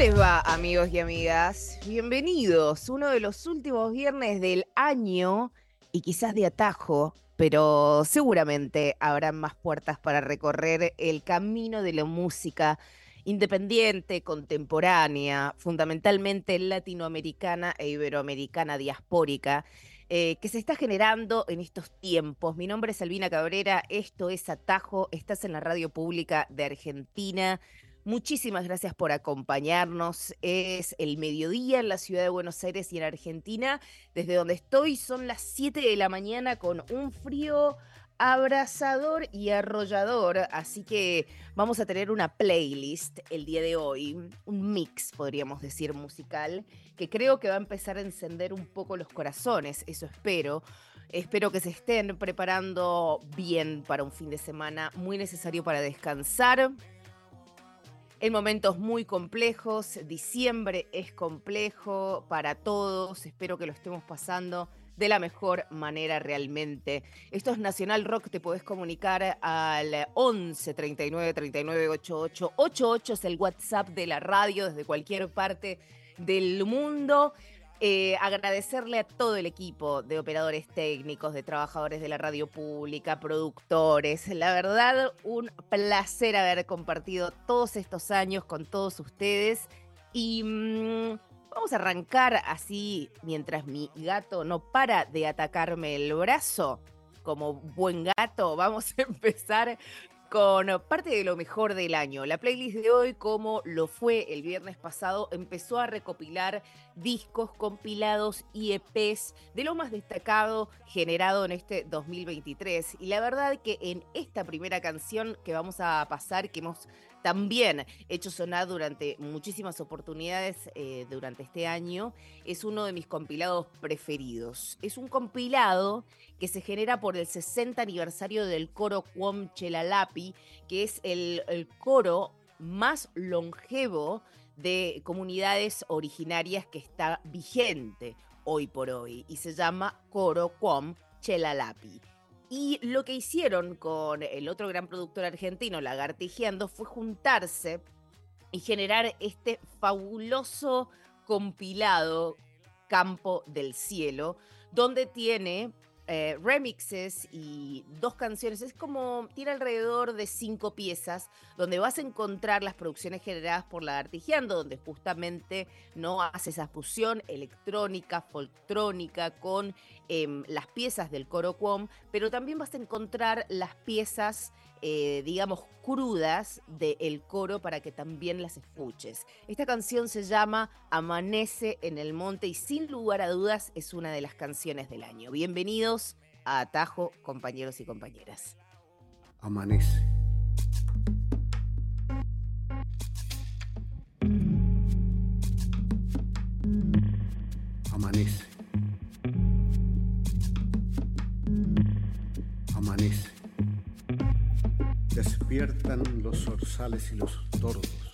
Les va, amigos y amigas? Bienvenidos. Uno de los últimos viernes del año y quizás de atajo, pero seguramente habrán más puertas para recorrer el camino de la música independiente, contemporánea, fundamentalmente latinoamericana e iberoamericana diaspórica, eh, que se está generando en estos tiempos. Mi nombre es Albina Cabrera, esto es Atajo, estás en la radio pública de Argentina. Muchísimas gracias por acompañarnos. Es el mediodía en la ciudad de Buenos Aires y en Argentina. Desde donde estoy son las 7 de la mañana con un frío abrazador y arrollador. Así que vamos a tener una playlist el día de hoy, un mix, podríamos decir, musical, que creo que va a empezar a encender un poco los corazones. Eso espero. Espero que se estén preparando bien para un fin de semana muy necesario para descansar en momentos muy complejos. Diciembre es complejo para todos. Espero que lo estemos pasando de la mejor manera realmente. Esto es Nacional Rock, te podés comunicar al 11 39 39 88 88 es el WhatsApp de la radio desde cualquier parte del mundo. Eh, agradecerle a todo el equipo de operadores técnicos, de trabajadores de la radio pública, productores. La verdad, un placer haber compartido todos estos años con todos ustedes. Y mm, vamos a arrancar así, mientras mi gato no para de atacarme el brazo. Como buen gato, vamos a empezar con parte de lo mejor del año. La playlist de hoy, como lo fue el viernes pasado, empezó a recopilar discos, compilados y EPs de lo más destacado generado en este 2023. Y la verdad que en esta primera canción que vamos a pasar, que hemos también hecho sonar durante muchísimas oportunidades eh, durante este año, es uno de mis compilados preferidos. Es un compilado que se genera por el 60 aniversario del coro Cuom Chelalapi, que es el, el coro más longevo de comunidades originarias que está vigente hoy por hoy y se llama Coro Cuom Chelalapi. Y lo que hicieron con el otro gran productor argentino, Lagartijeando, fue juntarse y generar este fabuloso compilado Campo del Cielo, donde tiene eh, remixes y dos canciones. Es como, tiene alrededor de cinco piezas, donde vas a encontrar las producciones generadas por la Artigiando, donde justamente no hace esa fusión electrónica, folktrónica con em, las piezas del coro Quom, pero también vas a encontrar las piezas eh, digamos, crudas del coro para que también las escuches. Esta canción se llama Amanece en el Monte y sin lugar a dudas es una de las canciones del año. Bienvenidos a Atajo, compañeros y compañeras. Amanece. Amanece. Amanece. Los zorzales y los tordos.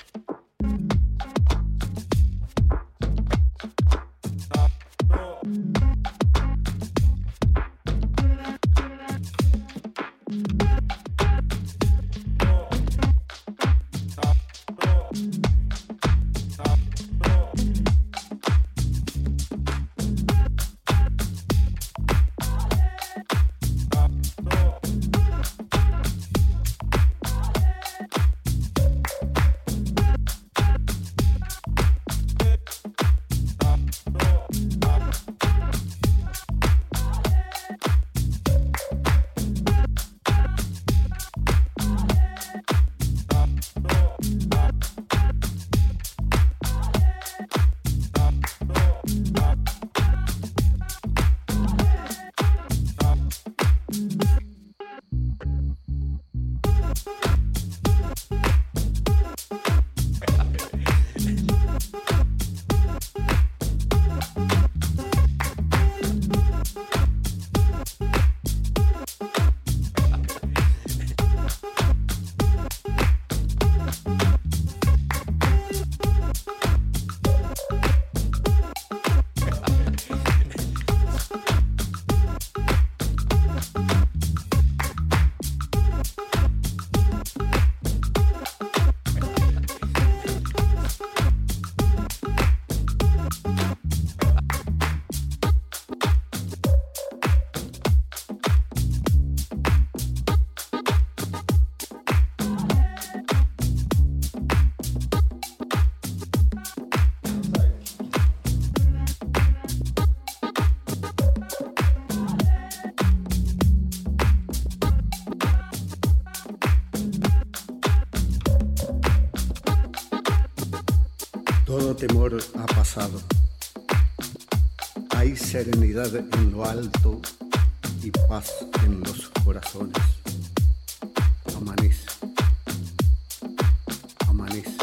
Hay serenidad en lo alto y paz en los corazones. Amanece. Amanece.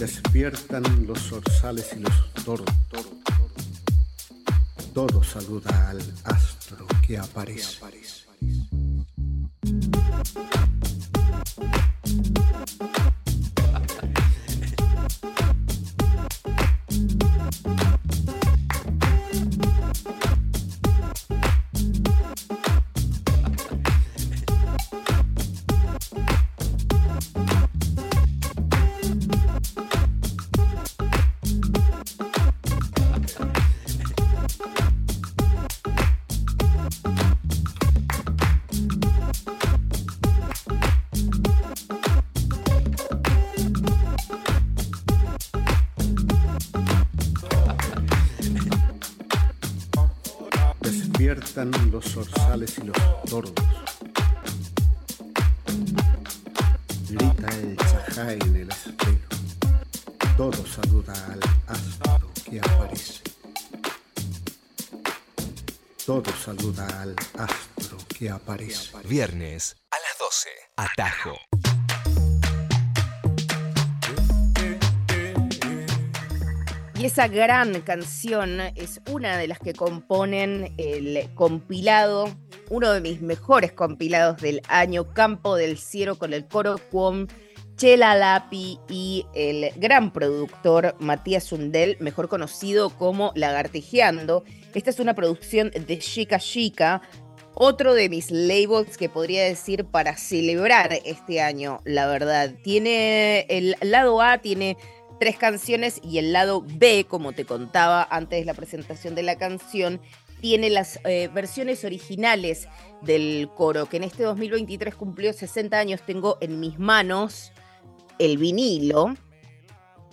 Despiertan los zorzales y los toros. Todo saluda al astro que aparece. Los zorzales y los tordos. Grita el chajá en el espejo. Todo saluda al astro que aparece. Todo saluda al astro que aparece. Viernes a las 12. Atajo. Y esa gran canción es una de las que componen el compilado, uno de mis mejores compilados del año, Campo del Cielo, con el coro Cuom, Chela Lapi y el gran productor Matías Sundel, mejor conocido como Lagartijeando. Esta es una producción de Chica Chica, otro de mis labels que podría decir para celebrar este año, la verdad. Tiene el lado A, tiene tres canciones y el lado B, como te contaba antes de la presentación de la canción, tiene las eh, versiones originales del coro, que en este 2023 cumplió 60 años. Tengo en mis manos el vinilo.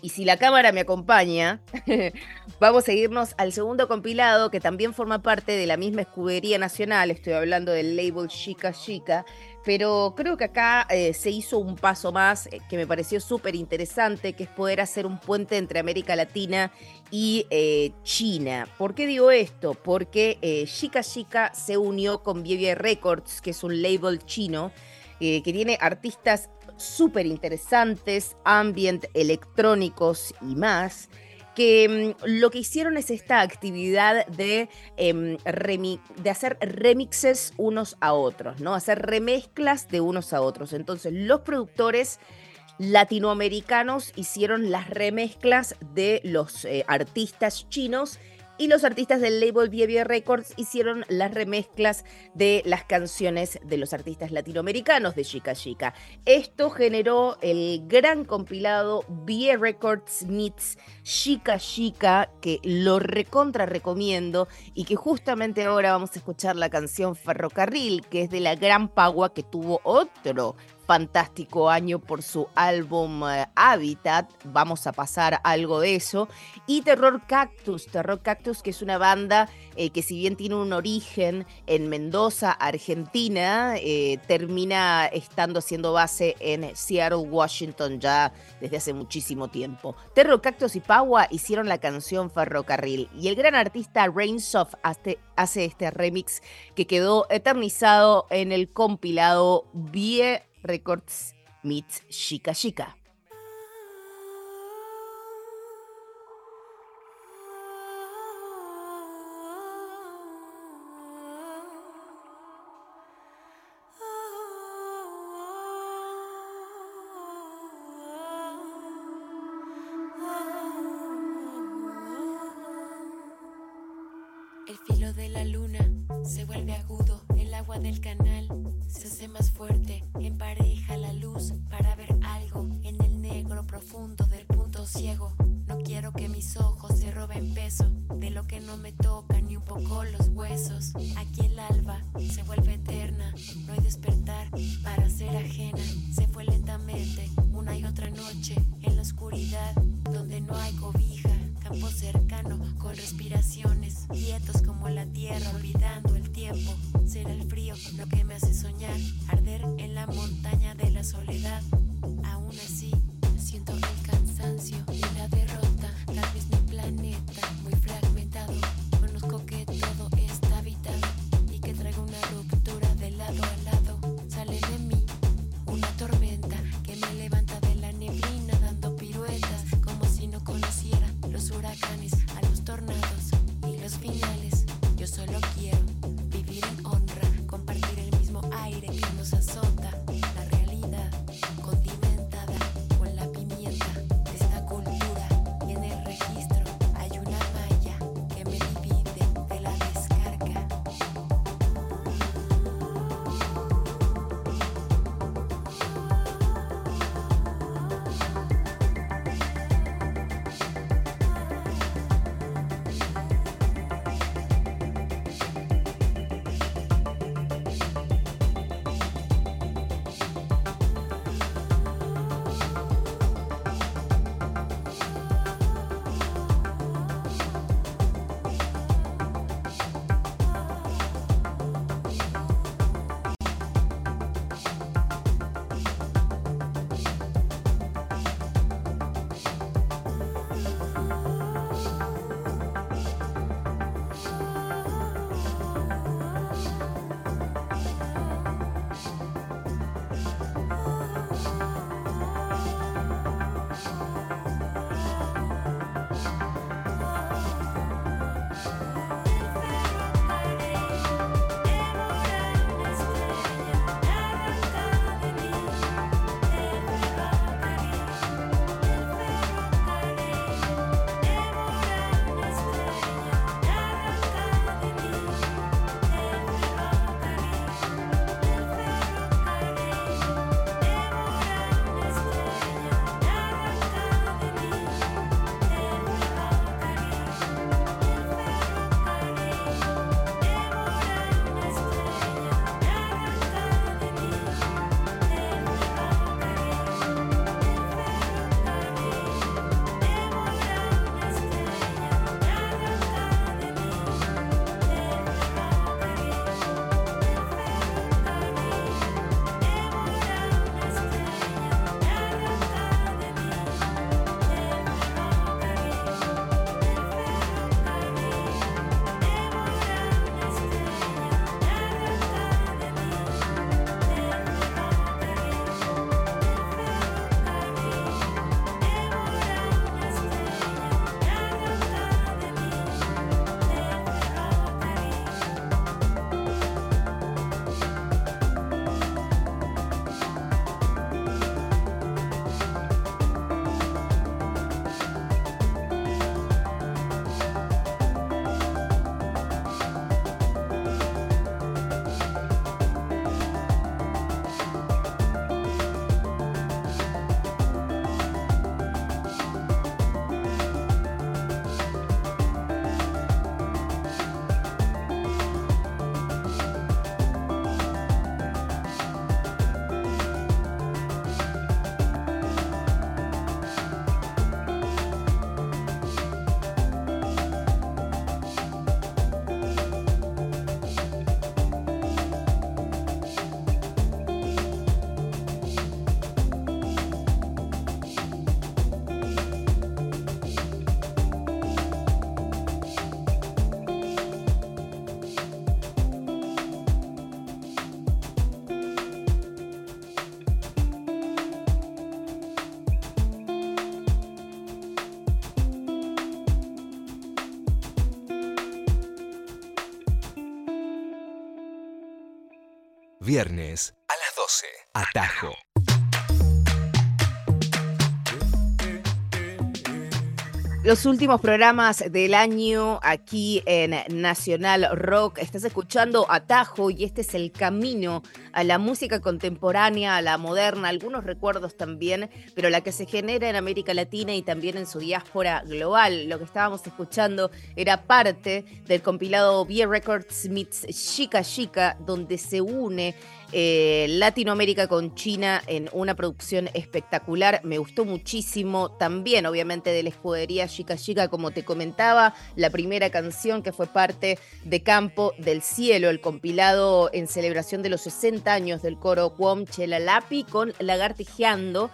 Y si la cámara me acompaña, vamos a irnos al segundo compilado que también forma parte de la misma escudería nacional. Estoy hablando del label Chica Chica, pero creo que acá eh, se hizo un paso más eh, que me pareció súper interesante, que es poder hacer un puente entre América Latina y eh, China. ¿Por qué digo esto? Porque Chica Chica se unió con BB Records, que es un label chino que tiene artistas súper interesantes, ambient, electrónicos y más que mm, lo que hicieron es esta actividad de, em, remi- de hacer remixes unos a otros, ¿no? Hacer remezclas de unos a otros. Entonces, los productores latinoamericanos hicieron las remezclas de los eh, artistas chinos y los artistas del label BB Records hicieron las remezclas de las canciones de los artistas latinoamericanos de Chica Chica. Esto generó el gran compilado BB Records Meets Chica Chica, que lo recontra recomiendo y que justamente ahora vamos a escuchar la canción Ferrocarril, que es de la gran Pagua que tuvo otro fantástico año por su álbum eh, Habitat. Vamos a pasar algo de eso. Y Terror Cactus, Terror Cactus, que es una banda eh, que si bien tiene un origen en Mendoza, Argentina, eh, termina estando haciendo base en Seattle, Washington ya desde hace muchísimo tiempo. Terror Cactus y Paua hicieron la canción Ferrocarril y el gran artista Rainsoft hace, hace este remix que quedó eternizado en el compilado Vie Records Meets Chica Chica. Arder en la montaña de la soledad. Aún así siento Viernes a las 12. Atajo. Los últimos programas del año aquí en Nacional Rock. Estás escuchando Atajo y este es el camino a la música contemporánea, a la moderna, algunos recuerdos también, pero la que se genera en América Latina y también en su diáspora global. Lo que estábamos escuchando era parte del compilado Beer Records Meets Chica Chica, donde se une eh, Latinoamérica con China en una producción espectacular. Me gustó muchísimo. También, obviamente, de la escudería Chica Chica, como te comentaba, la primera canción que fue parte de Campo del Cielo, el compilado en celebración de los 60 años del coro Cuom Lapi con Lagartijeando.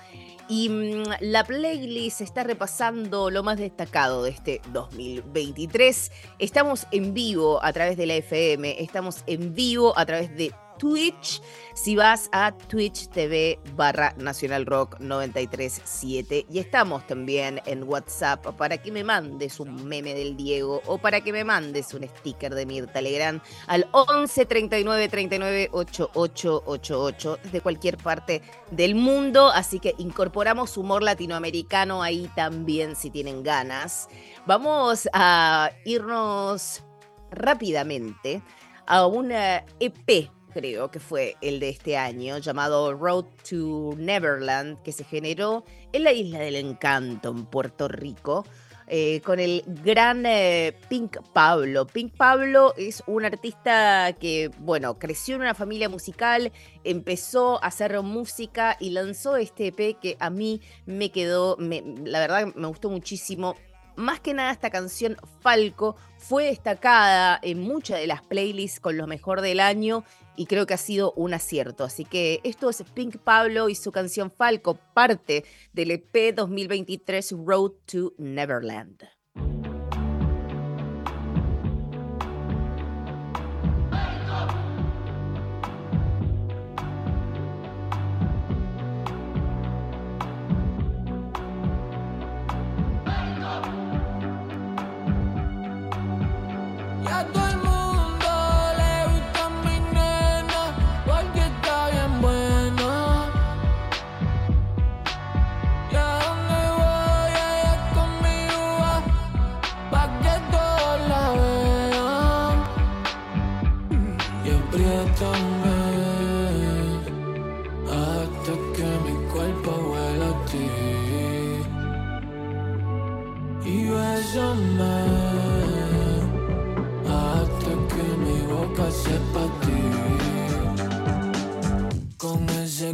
Y mm, la playlist está repasando lo más destacado de este 2023. Estamos en vivo a través de la FM, estamos en vivo a través de Twitch. Si vas a Twitch TV barra Nacional Rock 937. Y estamos también en WhatsApp para que me mandes un meme del Diego o para que me mandes un sticker de Mirta Legrand al 11 39 39 8888 desde cualquier parte del mundo. Así que incorporamos humor latinoamericano ahí también si tienen ganas. Vamos a irnos rápidamente a una EP creo que fue el de este año, llamado Road to Neverland, que se generó en la Isla del Encanto, en Puerto Rico. Eh, con el gran eh, Pink Pablo. Pink Pablo es un artista que, bueno, creció en una familia musical, empezó a hacer música y lanzó este EP que a mí me quedó, la verdad me gustó muchísimo. Más que nada esta canción Falco fue destacada en muchas de las playlists con lo mejor del año y creo que ha sido un acierto. Así que esto es Pink Pablo y su canción Falco, parte del EP 2023 Road to Neverland.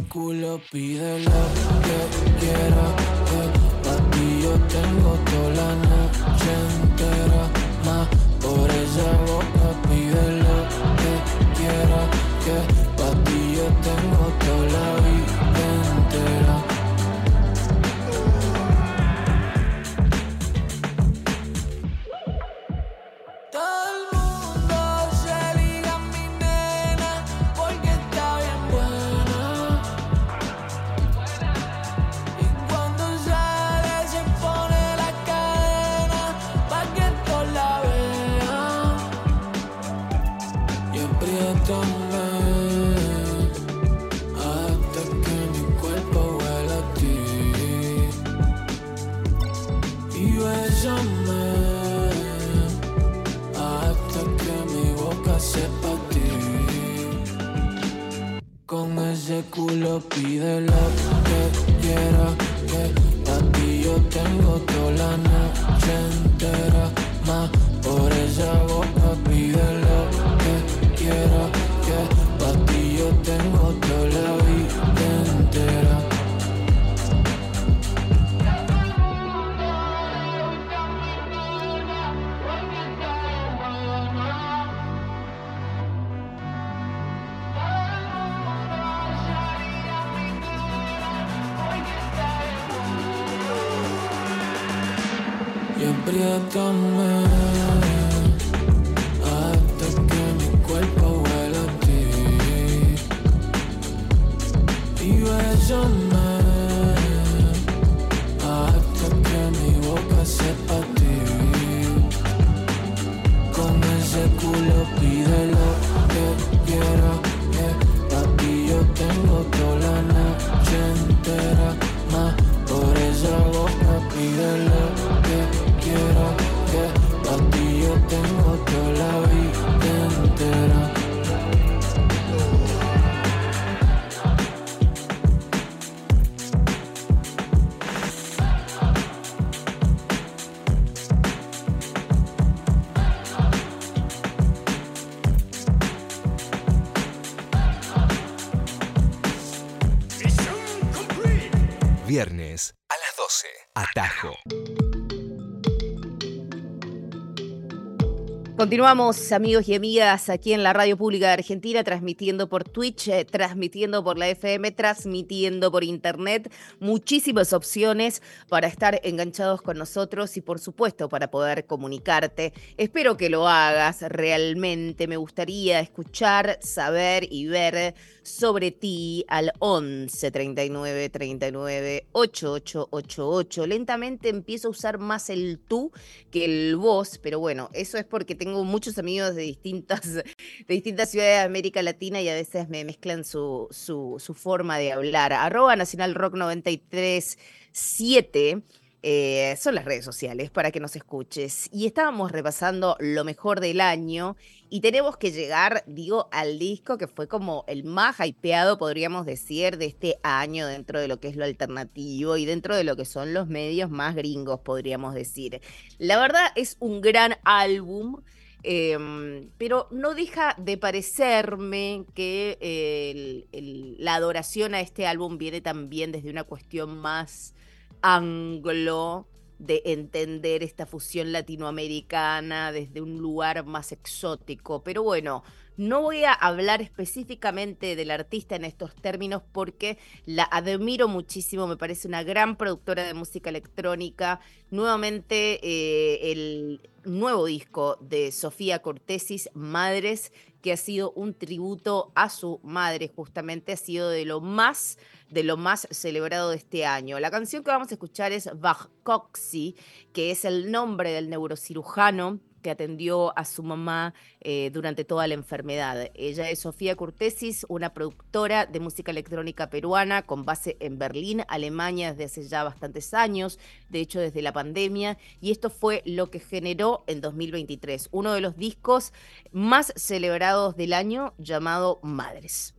Culo, pide lo que quiera. Que a ti yo tengo toda la noche la noche entera más por esa boca pídele Continuamos, amigos y amigas, aquí en la Radio Pública de Argentina, transmitiendo por Twitch, eh, transmitiendo por la FM, transmitiendo por Internet. Muchísimas opciones para estar enganchados con nosotros y, por supuesto, para poder comunicarte. Espero que lo hagas realmente. Me gustaría escuchar, saber y ver sobre ti al 11 39 39 8888. Lentamente empiezo a usar más el tú que el vos, pero bueno, eso es porque tengo muchos amigos de distintas, de distintas ciudades de América Latina y a veces me mezclan su, su, forma de hablar. Arroba Nacional Rock 93 7 eh, son las redes sociales para que nos escuches. Y estábamos repasando lo mejor del año y tenemos que llegar, digo, al disco que fue como el más hypeado, podríamos decir, de este año dentro de lo que es lo alternativo y dentro de lo que son los medios más gringos, podríamos decir. La verdad es un gran álbum. Em, pero no deja de parecerme que la adoración a este álbum viene también desde una cuestión más ángulo de entender esta fusión latinoamericana desde un lugar más exótico. Pero bueno, no voy a hablar específicamente del artista en estos términos porque la admiro muchísimo, me parece una gran productora de música electrónica. Nuevamente eh, el nuevo disco de Sofía Cortesis, Madres, que ha sido un tributo a su madre, justamente ha sido de lo más de lo más celebrado de este año. La canción que vamos a escuchar es Coxy, que es el nombre del neurocirujano que atendió a su mamá eh, durante toda la enfermedad. Ella es Sofía Curtesis, una productora de música electrónica peruana con base en Berlín, Alemania, desde hace ya bastantes años, de hecho desde la pandemia, y esto fue lo que generó en 2023 uno de los discos más celebrados del año llamado Madres.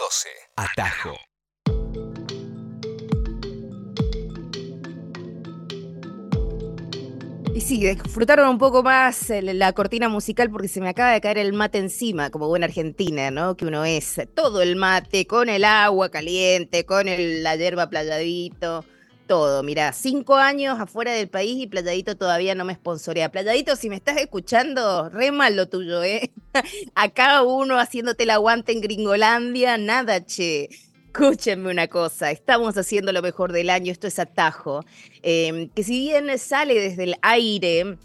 12. Atajo. Y sí, disfrutaron un poco más el- la cortina musical porque se me acaba de caer el mate encima, como buena argentina, ¿no? Que uno es todo el mate, con el agua caliente, con el- la hierba playadito, todo. Mirá, cinco años afuera del país y playadito todavía no me sponsorea. Playadito, si me estás escuchando, re mal lo tuyo, ¿eh? Acá uno haciéndote el aguante en Gringolandia, nada, che. Escúchenme una cosa, estamos haciendo lo mejor del año, esto es atajo eh, que si bien sale desde el aire,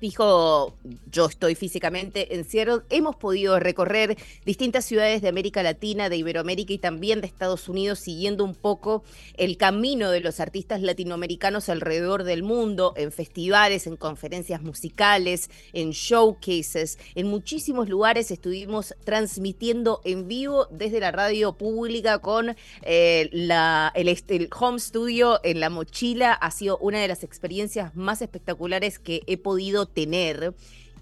fijo, yo estoy físicamente en Seattle, hemos podido recorrer distintas ciudades de América Latina, de Iberoamérica y también de Estados Unidos, siguiendo un poco el camino de los artistas latinoamericanos alrededor del mundo, en festivales, en conferencias musicales, en showcases, en muchísimos lugares estuvimos transmitiendo en vivo desde la radio pública con eh, la, el, el home studio en la mochila. Ha sido una de las experiencias más espectaculares que he podido tener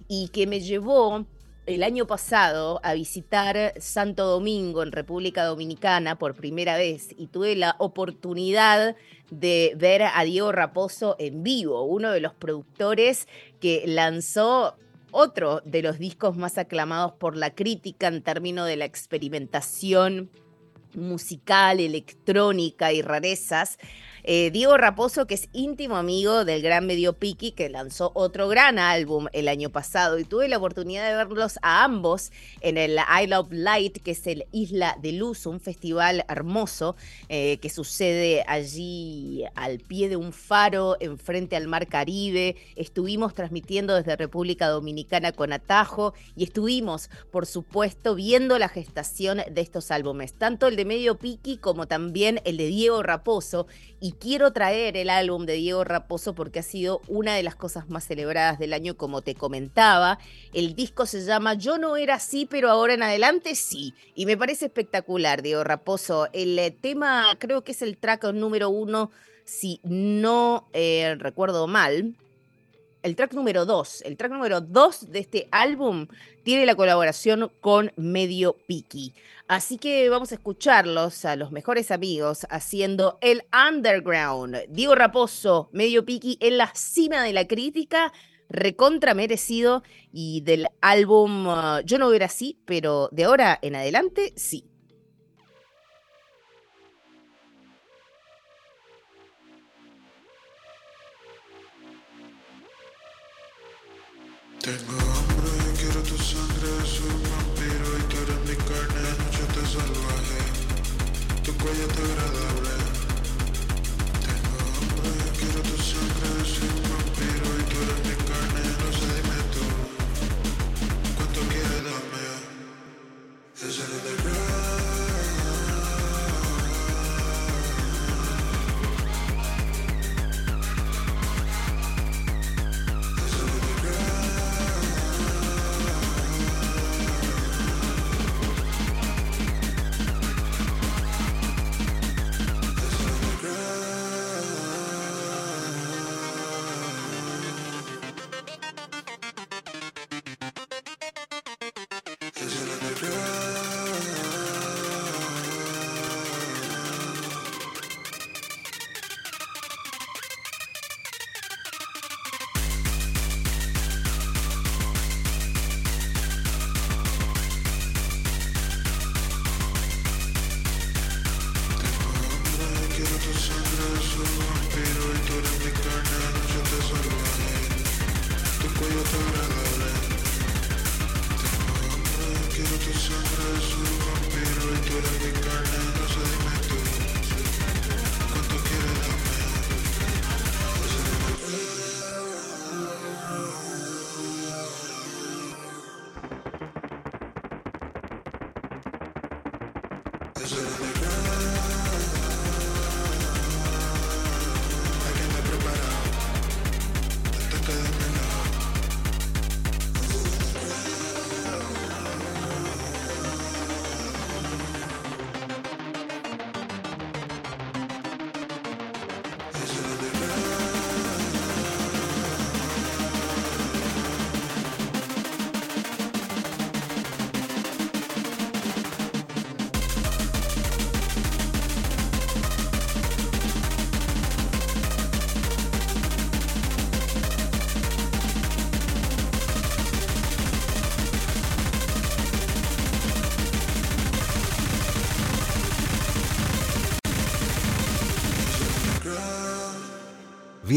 y que me llevó el año pasado a visitar Santo Domingo en República Dominicana por primera vez y tuve la oportunidad de ver a Diego Raposo en vivo, uno de los productores que lanzó otro de los discos más aclamados por la crítica en términos de la experimentación musical, electrónica y rarezas. Eh, Diego Raposo, que es íntimo amigo del gran Medio Piki, que lanzó otro gran álbum el año pasado y tuve la oportunidad de verlos a ambos en el I Love Light, que es el Isla de Luz, un festival hermoso eh, que sucede allí al pie de un faro, enfrente al Mar Caribe. Estuvimos transmitiendo desde República Dominicana con Atajo y estuvimos, por supuesto, viendo la gestación de estos álbumes, tanto el de Medio Piki como también el de Diego Raposo. Y quiero traer el álbum de Diego Raposo porque ha sido una de las cosas más celebradas del año, como te comentaba. El disco se llama Yo no era así, pero ahora en adelante sí. Y me parece espectacular, Diego Raposo. El eh, tema creo que es el track número uno, si no eh, recuerdo mal. El track número dos, el track número dos de este álbum tiene la colaboración con Medio Piki. Así que vamos a escucharlos a los mejores amigos haciendo el underground. Diego Raposo, Medio Piki en la cima de la crítica, recontra merecido y del álbum uh, Yo no era así, pero de ahora en adelante sí. Tengo hambre, quiero tu sangre, soy un vampiro y tú eres mi carne, noche te salvaje, tu cuello es agradable.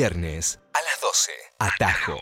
Viernes a las 12. Atajo.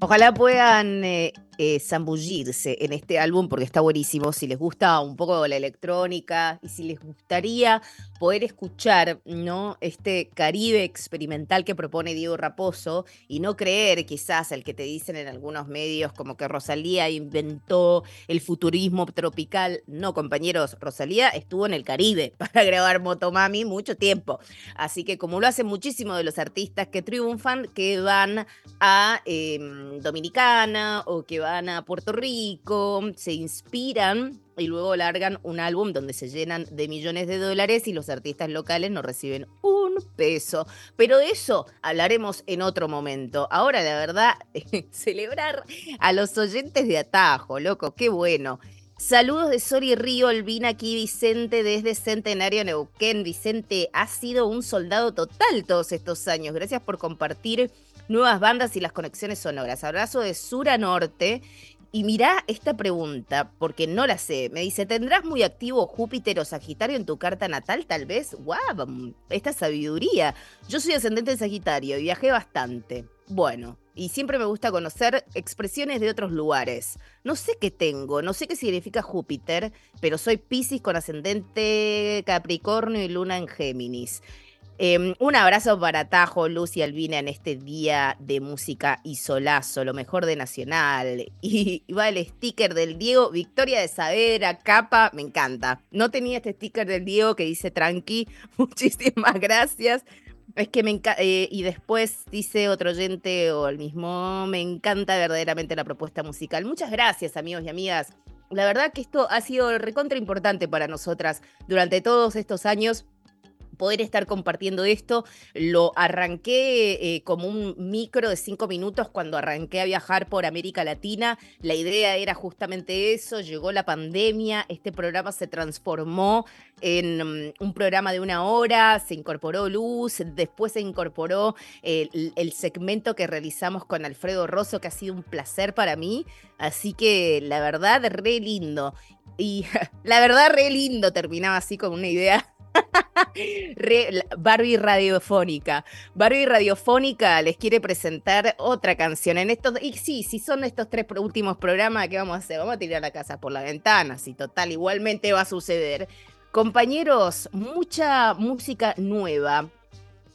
Ojalá puedan eh, eh, zambullirse en este álbum porque está buenísimo. Si les gusta un poco la electrónica y si les gustaría poder escuchar ¿no? este Caribe experimental que propone Diego Raposo y no creer quizás el que te dicen en algunos medios como que Rosalía inventó el futurismo tropical. No, compañeros, Rosalía estuvo en el Caribe para grabar Motomami mucho tiempo. Así que como lo hacen muchísimos de los artistas que triunfan, que van a em, Dominicana o que van a Puerto Rico, se inspiran y luego largan un álbum donde se llenan de millones de dólares y los artistas locales no reciben un peso. Pero de eso hablaremos en otro momento. Ahora, la verdad, celebrar a los oyentes de Atajo, loco, qué bueno. Saludos de Sori Río, Olvina aquí, Vicente desde Centenario Neuquén. Vicente, ha sido un soldado total todos estos años. Gracias por compartir nuevas bandas y las conexiones sonoras. Abrazo de sur a norte. Y mirá esta pregunta, porque no la sé. Me dice, ¿tendrás muy activo Júpiter o Sagitario en tu carta natal? Tal vez. ¡Guau! Esta sabiduría. Yo soy ascendente en Sagitario y viajé bastante. Bueno, y siempre me gusta conocer expresiones de otros lugares. No sé qué tengo, no sé qué significa Júpiter, pero soy Pisces con ascendente Capricornio y luna en Géminis. Em, un abrazo para Tajo, Luz y Albina en este día de música y solazo, lo mejor de Nacional. Y va el sticker del Diego, Victoria de Saavedra, capa, me encanta. No tenía este sticker del Diego que dice tranqui, muchísimas gracias. Es que me eh, y después dice otro oyente o el mismo, me encanta verdaderamente la propuesta musical. Muchas gracias amigos y amigas. La verdad que esto ha sido recontra importante para nosotras durante todos estos años poder estar compartiendo esto. Lo arranqué eh, como un micro de cinco minutos cuando arranqué a viajar por América Latina. La idea era justamente eso, llegó la pandemia, este programa se transformó en mm, un programa de una hora, se incorporó luz, después se incorporó el, el segmento que realizamos con Alfredo Rosso, que ha sido un placer para mí. Así que la verdad, re lindo. Y la verdad, re lindo, terminaba así con una idea Barbie Radiofónica. Barbie Radiofónica les quiere presentar otra canción en estos. Y sí, si son estos tres últimos programas, ¿qué vamos a hacer? Vamos a tirar la casa por la ventana. Si total, igualmente va a suceder. Compañeros, mucha música nueva.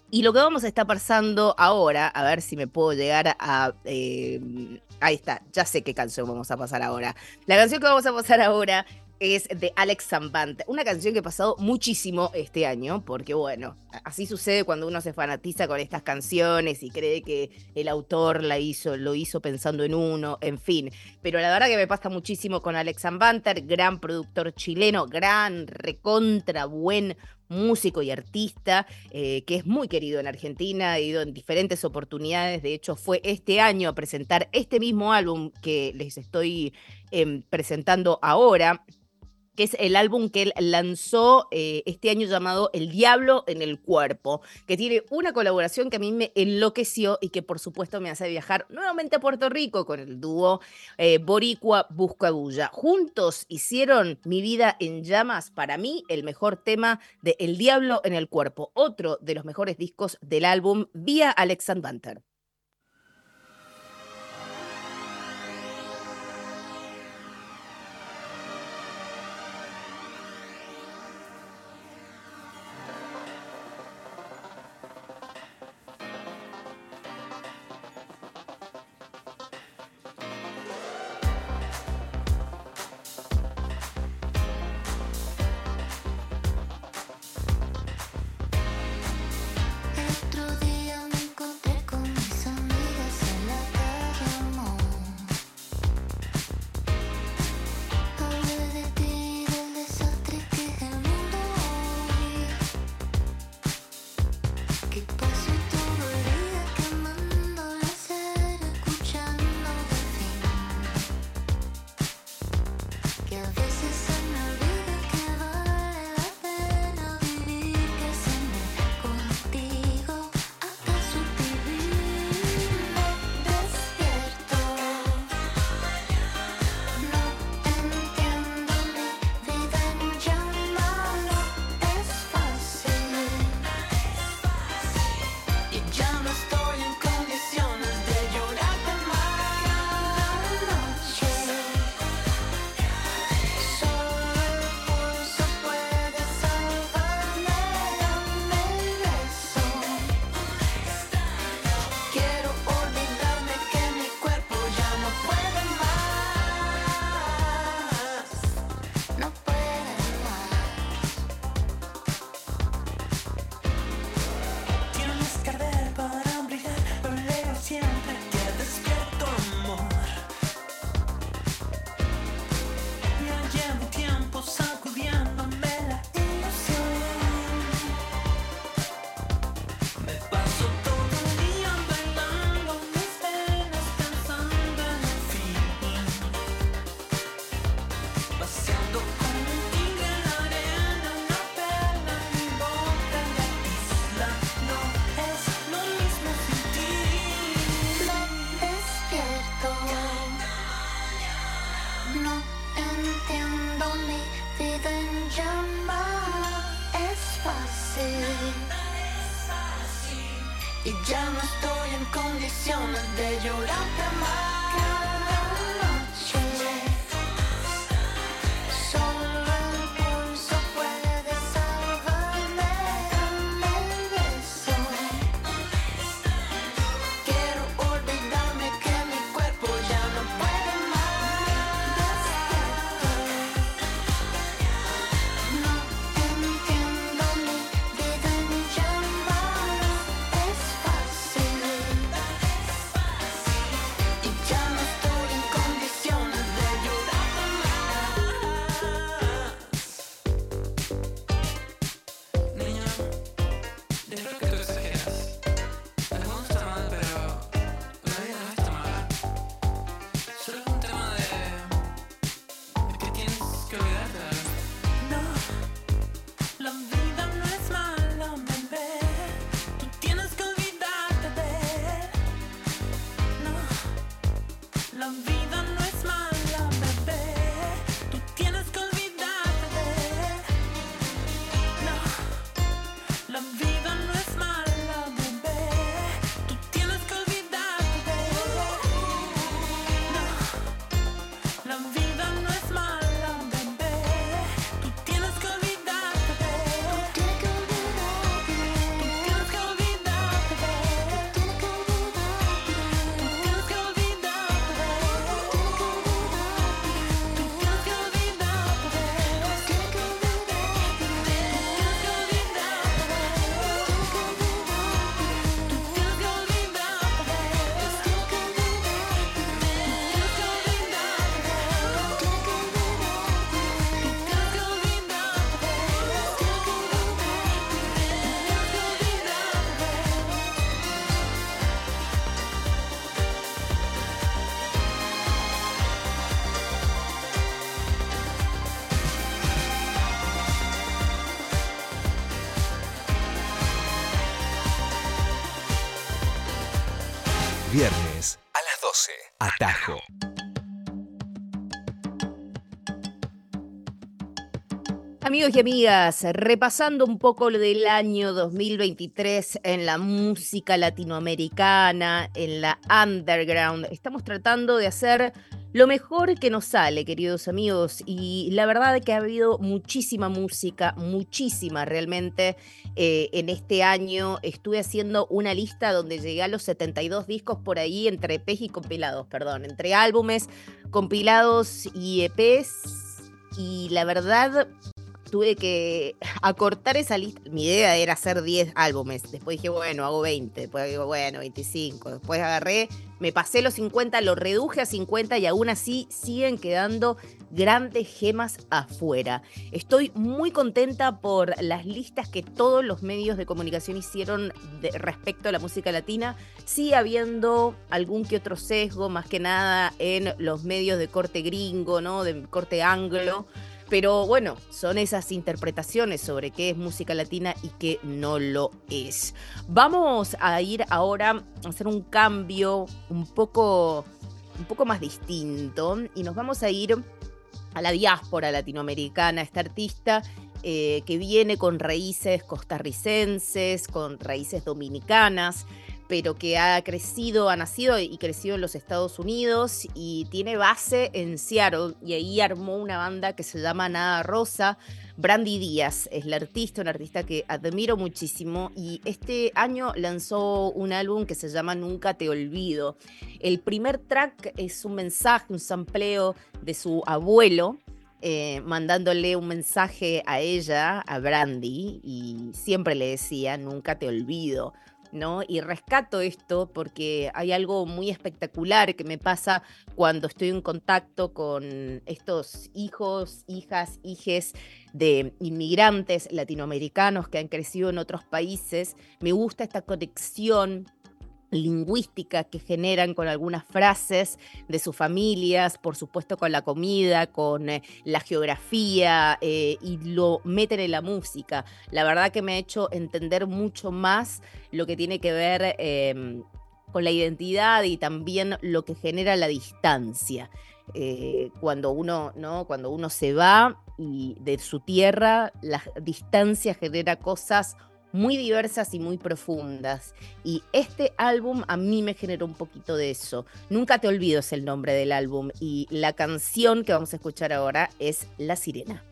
Y lo que vamos a estar pasando ahora, a ver si me puedo llegar a. Eh, ahí está, ya sé qué canción vamos a pasar ahora. La canción que vamos a pasar ahora es de Alex Zambant, una canción que ha pasado muchísimo este año, porque bueno, así sucede cuando uno se fanatiza con estas canciones y cree que el autor la hizo, lo hizo pensando en uno, en fin. Pero la verdad que me pasa muchísimo con Alex Zambanter, gran productor chileno, gran, recontra, buen músico y artista, eh, que es muy querido en Argentina, ha ido en diferentes oportunidades, de hecho fue este año a presentar este mismo álbum que les estoy em, presentando ahora, que es el álbum que él lanzó eh, este año llamado El Diablo en el Cuerpo, que tiene una colaboración que a mí me enloqueció y que por supuesto me hace viajar nuevamente a Puerto Rico con el dúo eh, Boricua Buscabulla. Juntos hicieron Mi vida en llamas, para mí el mejor tema de El Diablo en el Cuerpo, otro de los mejores discos del álbum vía Alexander Banter. Amigos y amigas, repasando un poco lo del año 2023 en la música latinoamericana, en la underground, estamos tratando de hacer lo mejor que nos sale, queridos amigos, y la verdad es que ha habido muchísima música, muchísima realmente eh, en este año. Estuve haciendo una lista donde llegué a los 72 discos por ahí entre EPs y compilados, perdón, entre álbumes, compilados y EPs. Y la verdad, tuve que acortar esa lista. Mi idea era hacer 10 álbumes. Después dije, bueno, hago 20. Después digo, bueno, 25. Después agarré, me pasé los 50, lo reduje a 50 y aún así siguen quedando grandes gemas afuera. Estoy muy contenta por las listas que todos los medios de comunicación hicieron respecto a la música latina. Sigue habiendo algún que otro sesgo, más que nada en los medios de corte gringo, ¿no? De corte anglo. Pero bueno, son esas interpretaciones sobre qué es música latina y qué no lo es. Vamos a ir ahora a hacer un cambio un poco, un poco más distinto y nos vamos a ir a la diáspora latinoamericana, esta artista eh, que viene con raíces costarricenses, con raíces dominicanas pero que ha crecido, ha nacido y crecido en los Estados Unidos y tiene base en Seattle y ahí armó una banda que se llama Nada Rosa. Brandy Díaz es la artista, una artista que admiro muchísimo y este año lanzó un álbum que se llama Nunca te olvido. El primer track es un mensaje, un sampleo de su abuelo, eh, mandándole un mensaje a ella, a Brandy, y siempre le decía, nunca te olvido. ¿No? Y rescato esto porque hay algo muy espectacular que me pasa cuando estoy en contacto con estos hijos, hijas, hijes de inmigrantes latinoamericanos que han crecido en otros países. Me gusta esta conexión lingüística que generan con algunas frases de sus familias, por supuesto con la comida, con eh, la geografía eh, y lo meten en la música. La verdad que me ha hecho entender mucho más lo que tiene que ver em, con la identidad y también lo que genera la distancia. Eh, cuando uno, ¿no? Cuando uno se va y de su tierra, la distancia genera cosas muy diversas y muy profundas. Y este álbum a mí me generó un poquito de eso. Nunca te olvido es el nombre del álbum y la canción que vamos a escuchar ahora es La Sirena.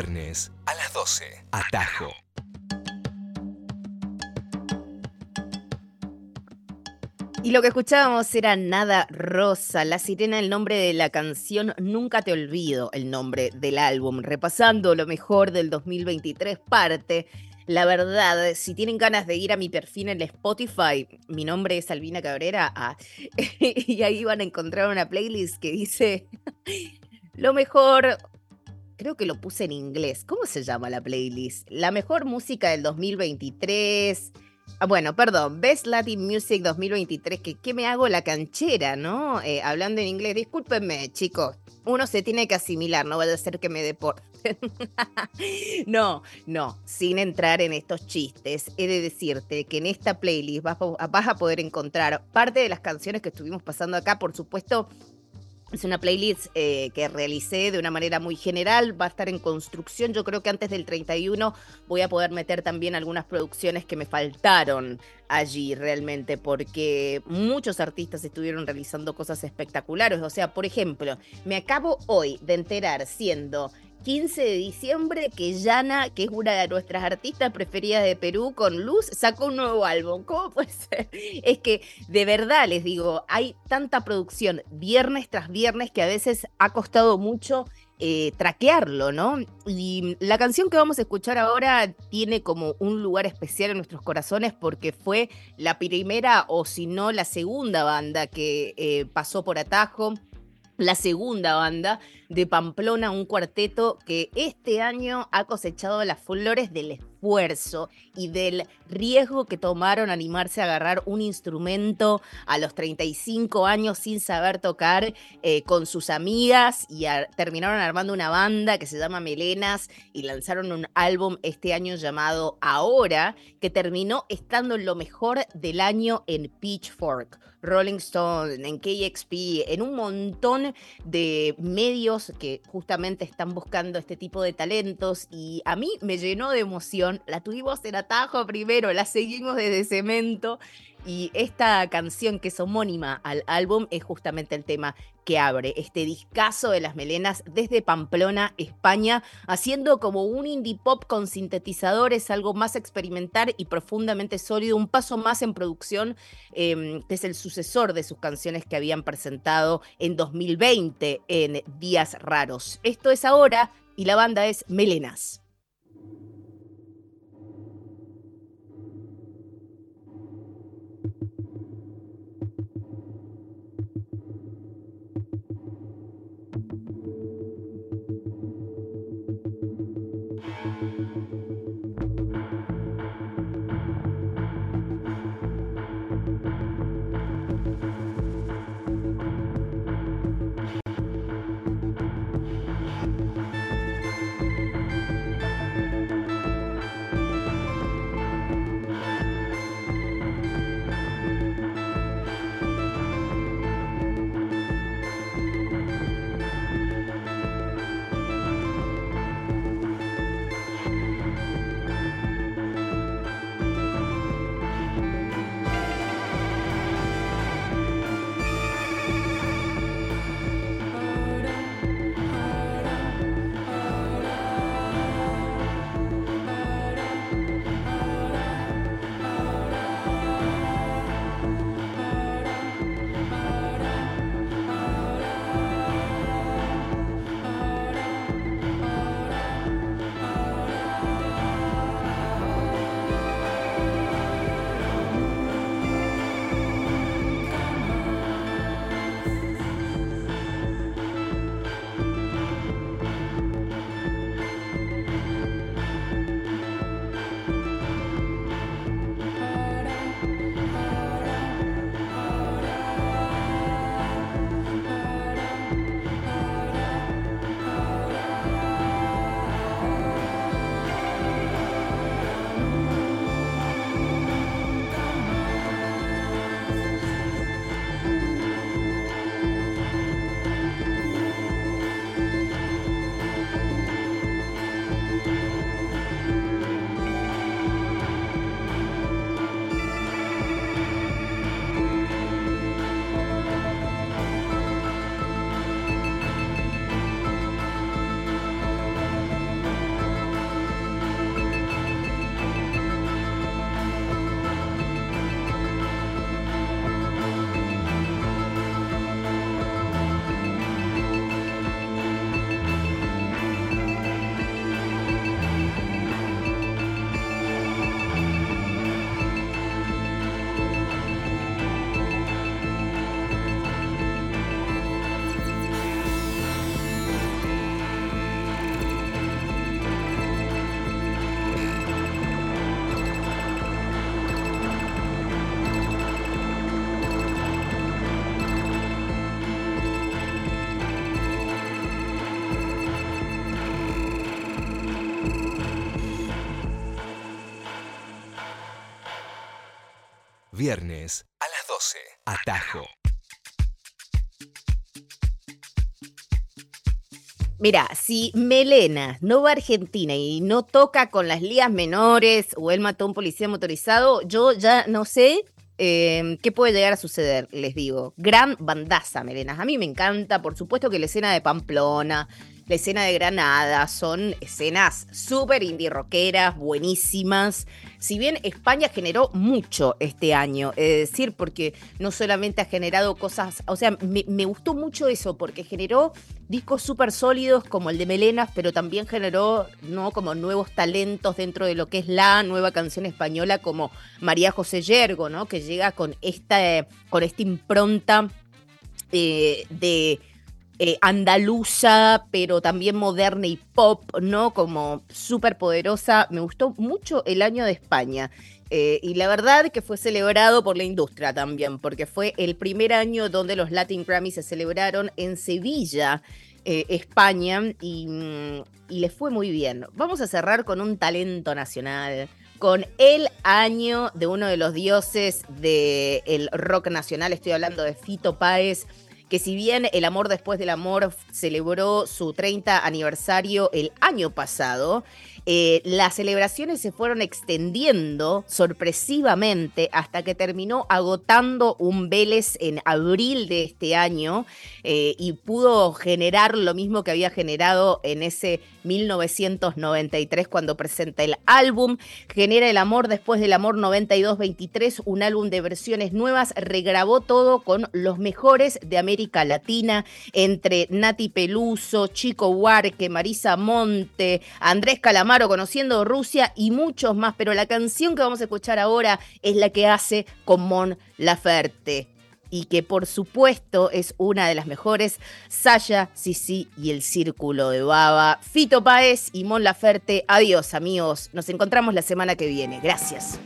viernes a las 12. Atajo. Y lo que escuchábamos era Nada Rosa, la sirena, el nombre de la canción Nunca te olvido, el nombre del álbum. Repasando lo mejor del 2023, parte la verdad, si tienen ganas de ir a mi perfil en Spotify, mi nombre es Albina Cabrera, ah, y ahí van a encontrar una playlist que dice lo mejor creo que lo puse en inglés. ¿Cómo se llama la playlist? La mejor música del 2023. Ah, bueno, perdón, Best Latin Music 2023, que qué me hago la canchera, ¿no? Eh, hablando en inglés, discúlpenme, chicos, uno se tiene que asimilar, no vaya a ser que me deporten. no, no, sin entrar en estos chistes, he de decirte que en esta playlist vas, a- vas a poder encontrar parte de las canciones que estuvimos pasando acá, por supuesto, es una playlist eh, que realicé de una manera muy general, va a estar en construcción. Yo creo que antes del 31 voy a poder meter también algunas producciones que me faltaron allí realmente, porque muchos artistas estuvieron realizando cosas espectaculares. O sea, por ejemplo, me acabo hoy de enterar siendo 15 de diciembre que Yana, que es una de nuestras artistas preferidas de Perú, con Luz, sacó un nuevo álbum. ¿Cómo puede ser? Es que de verdad les digo, hay tanta producción viernes tras viernes que a veces ha costado mucho eh, traquearlo, ¿no? Y la canción que vamos a escuchar ahora tiene como un lugar especial en nuestros corazones porque fue la primera o si no la segunda banda que eh, pasó por Atajo la segunda banda de Pamplona, un cuarteto que este año ha cosechado las flores del esfuerzo y del riesgo que tomaron animarse a agarrar un instrumento a los 35 años sin saber tocar eh, con sus amigas y terminaron armando una banda que se llama Melenas y lanzaron un álbum este año llamado Ahora, que terminó estando en lo mejor del año en Pitchfork. Rolling Stone, en KXP, en un montón de medios que justamente están buscando este tipo de talentos y a mí me llenó de emoción. La tuvimos en atajo primero, la seguimos desde cemento y esta canción que es homónima al álbum es justamente el tema que abre este discazo de las melenas desde Pamplona, España, haciendo como un indie pop con sintetizadores, algo más experimental y profundamente sólido, un paso más en producción eh, que es el sucesor de sus canciones que habían presentado en 2020 en Días Raros. Esto es ahora y la banda es Melenas. Viernes a las 12. Atajo. Mira, si Melena no va a Argentina y no toca con las ligas menores o él mató a un policía motorizado, yo ya no sé eh, qué puede llegar a suceder, les digo. Gran bandaza, Melena. A mí me encanta, por supuesto que la escena de Pamplona, la escena de Granada, son escenas súper indie rockeras, buenísimas. Si bien España generó mucho este año, es decir, porque no solamente ha generado cosas, o sea, me, gustó mucho eso, porque generó discos súper sólidos como el de Melenas, pero también generó, ¿no? Como nuevos talentos dentro de lo que es la nueva canción española, como María José Yergo, ¿no? Que llega con esta, eh, con esta impronta eh, de eh, andaluza, pero también moderna y pop, ¿no? Como súper poderosa. Me gustó mucho el año de España. Eh, y la verdad que fue celebrado por la industria también, porque fue el primer año donde los Latin Grammys se celebraron en Sevilla, eh, España, y, mm, y les fue muy bien. Vamos a cerrar con un talento nacional, con el año de uno de los dioses del rock nacional, estoy hablando de Fito Páez que si bien El Amor Después del Amor celebró su 30 aniversario el año pasado, eh, las celebraciones se fueron extendiendo sorpresivamente hasta que terminó agotando un Vélez en abril de este año eh, y pudo generar lo mismo que había generado en ese 1993 cuando presenta el álbum. Genera El Amor después del Amor 92-23, un álbum de versiones nuevas, regrabó todo con los mejores de América Latina, entre Nati Peluso, Chico Huarque, Marisa Monte, Andrés Conociendo Rusia y muchos más, pero la canción que vamos a escuchar ahora es la que hace con Mon Laferte y que por supuesto es una de las mejores, Saya, Sisi y el Círculo de Baba, Fito Páez y Mon Laferte. Adiós amigos, nos encontramos la semana que viene. Gracias.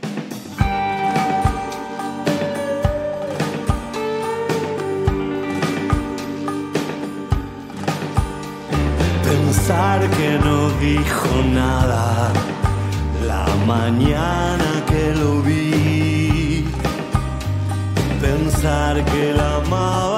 Pensar que no dijo nada la mañana que lo vi. Pensar que la amaba